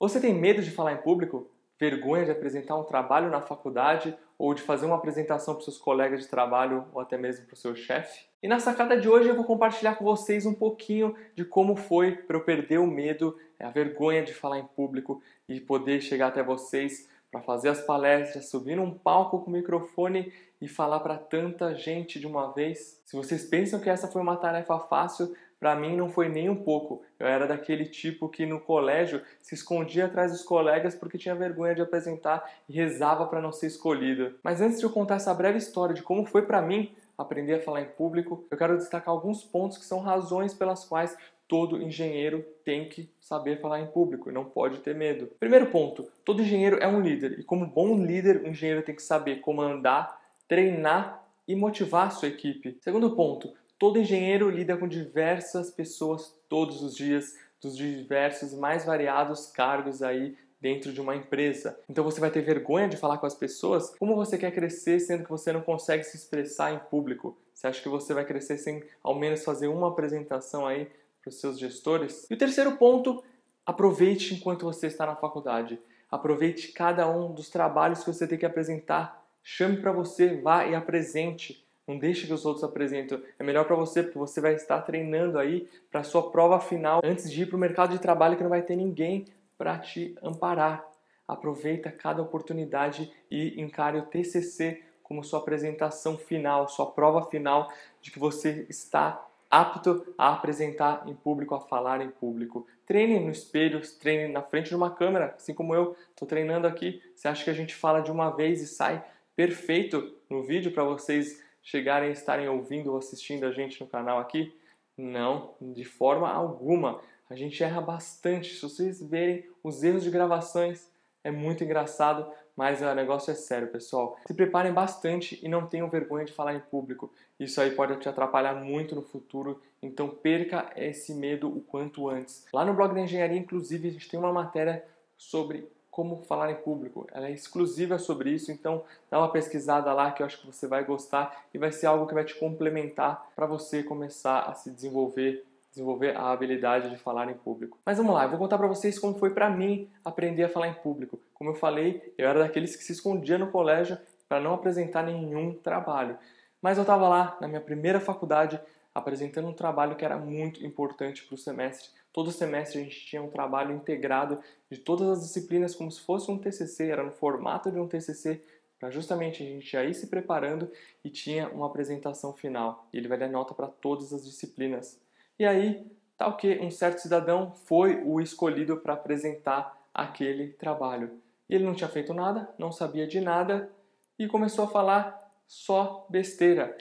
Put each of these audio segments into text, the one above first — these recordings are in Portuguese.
Você tem medo de falar em público? Vergonha de apresentar um trabalho na faculdade ou de fazer uma apresentação para seus colegas de trabalho ou até mesmo para o seu chefe? E na sacada de hoje eu vou compartilhar com vocês um pouquinho de como foi para eu perder o medo, a vergonha de falar em público e poder chegar até vocês para fazer as palestras, subir num palco com o microfone e falar para tanta gente de uma vez. Se vocês pensam que essa foi uma tarefa fácil, para mim não foi nem um pouco. Eu era daquele tipo que no colégio se escondia atrás dos colegas porque tinha vergonha de apresentar e rezava para não ser escolhido. Mas antes de eu contar essa breve história de como foi para mim aprender a falar em público, eu quero destacar alguns pontos que são razões pelas quais todo engenheiro tem que saber falar em público e não pode ter medo. Primeiro ponto, todo engenheiro é um líder e como bom líder, o engenheiro tem que saber comandar, treinar e motivar a sua equipe. Segundo ponto, todo engenheiro lida com diversas pessoas todos os dias, dos diversos mais variados cargos aí dentro de uma empresa. Então você vai ter vergonha de falar com as pessoas? Como você quer crescer sendo que você não consegue se expressar em público? Você acha que você vai crescer sem ao menos fazer uma apresentação aí para os seus gestores. E o terceiro ponto, aproveite enquanto você está na faculdade. Aproveite cada um dos trabalhos que você tem que apresentar. Chame para você, vá e apresente. Não deixe que os outros apresentem. É melhor para você porque você vai estar treinando aí para sua prova final antes de ir para o mercado de trabalho que não vai ter ninguém para te amparar. Aproveita cada oportunidade e encare o TCC como sua apresentação final, sua prova final de que você está apto a apresentar em público, a falar em público. Treine no espelho, treine na frente de uma câmera, assim como eu estou treinando aqui. Você acha que a gente fala de uma vez e sai perfeito no vídeo para vocês chegarem e estarem ouvindo ou assistindo a gente no canal aqui? Não, de forma alguma. A gente erra bastante. Se vocês verem os erros de gravações, é muito engraçado, mas o negócio é sério, pessoal. Se preparem bastante e não tenham vergonha de falar em público. Isso aí pode te atrapalhar muito no futuro, então perca esse medo o quanto antes. Lá no blog da engenharia, inclusive, a gente tem uma matéria sobre como falar em público. Ela é exclusiva sobre isso, então dá uma pesquisada lá que eu acho que você vai gostar e vai ser algo que vai te complementar para você começar a se desenvolver desenvolver a habilidade de falar em público. Mas vamos lá, eu vou contar para vocês como foi para mim aprender a falar em público. Como eu falei, eu era daqueles que se escondia no colégio para não apresentar nenhum trabalho. Mas eu estava lá na minha primeira faculdade apresentando um trabalho que era muito importante para o semestre. Todo semestre a gente tinha um trabalho integrado de todas as disciplinas como se fosse um TCC, era no formato de um TCC, para justamente a gente ir se preparando e tinha uma apresentação final. E ele vai dar nota para todas as disciplinas. E aí, tal que um certo cidadão foi o escolhido para apresentar aquele trabalho. Ele não tinha feito nada, não sabia de nada e começou a falar só besteira.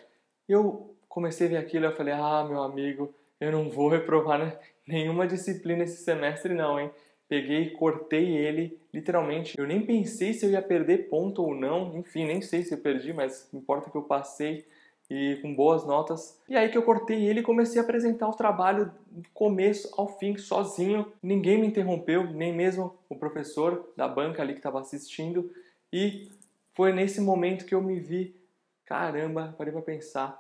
Eu comecei a ver aquilo e eu falei: "Ah, meu amigo, eu não vou reprovar nenhuma disciplina esse semestre não, hein?" Peguei, cortei ele, literalmente. Eu nem pensei se eu ia perder ponto ou não. Enfim, nem sei se eu perdi, mas importa que eu passei e com boas notas. E aí que eu cortei ele e comecei a apresentar o trabalho do começo ao fim, sozinho. Ninguém me interrompeu, nem mesmo o professor da banca ali que estava assistindo. E foi nesse momento que eu me vi, caramba, parei para pensar.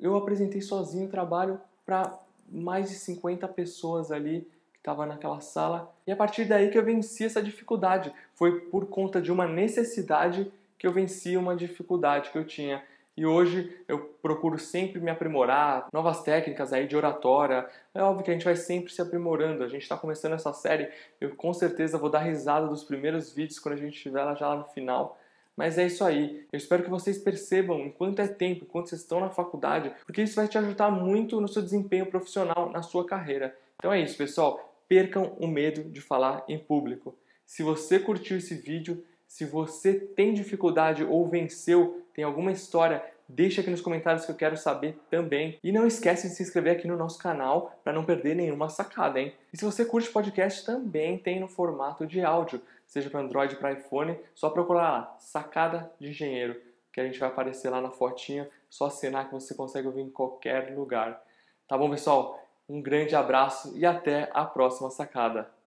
Eu apresentei sozinho o trabalho para mais de 50 pessoas ali que estavam naquela sala. E a partir daí que eu venci essa dificuldade. Foi por conta de uma necessidade que eu venci uma dificuldade que eu tinha. E hoje eu procuro sempre me aprimorar, novas técnicas aí de oratória. É óbvio que a gente vai sempre se aprimorando. A gente está começando essa série, eu com certeza vou dar risada dos primeiros vídeos quando a gente estiver lá já lá no final. Mas é isso aí. Eu espero que vocês percebam enquanto é tempo, enquanto vocês estão na faculdade, porque isso vai te ajudar muito no seu desempenho profissional, na sua carreira. Então é isso, pessoal. Percam o medo de falar em público. Se você curtiu esse vídeo, se você tem dificuldade ou venceu, tem alguma história, deixa aqui nos comentários que eu quero saber também. E não esquece de se inscrever aqui no nosso canal para não perder nenhuma sacada, hein? E se você curte podcast, também tem no formato de áudio, seja para Android para iPhone, só procurar lá, Sacada de Engenheiro, que a gente vai aparecer lá na fotinha, só assinar que você consegue ouvir em qualquer lugar. Tá bom, pessoal? Um grande abraço e até a próxima sacada.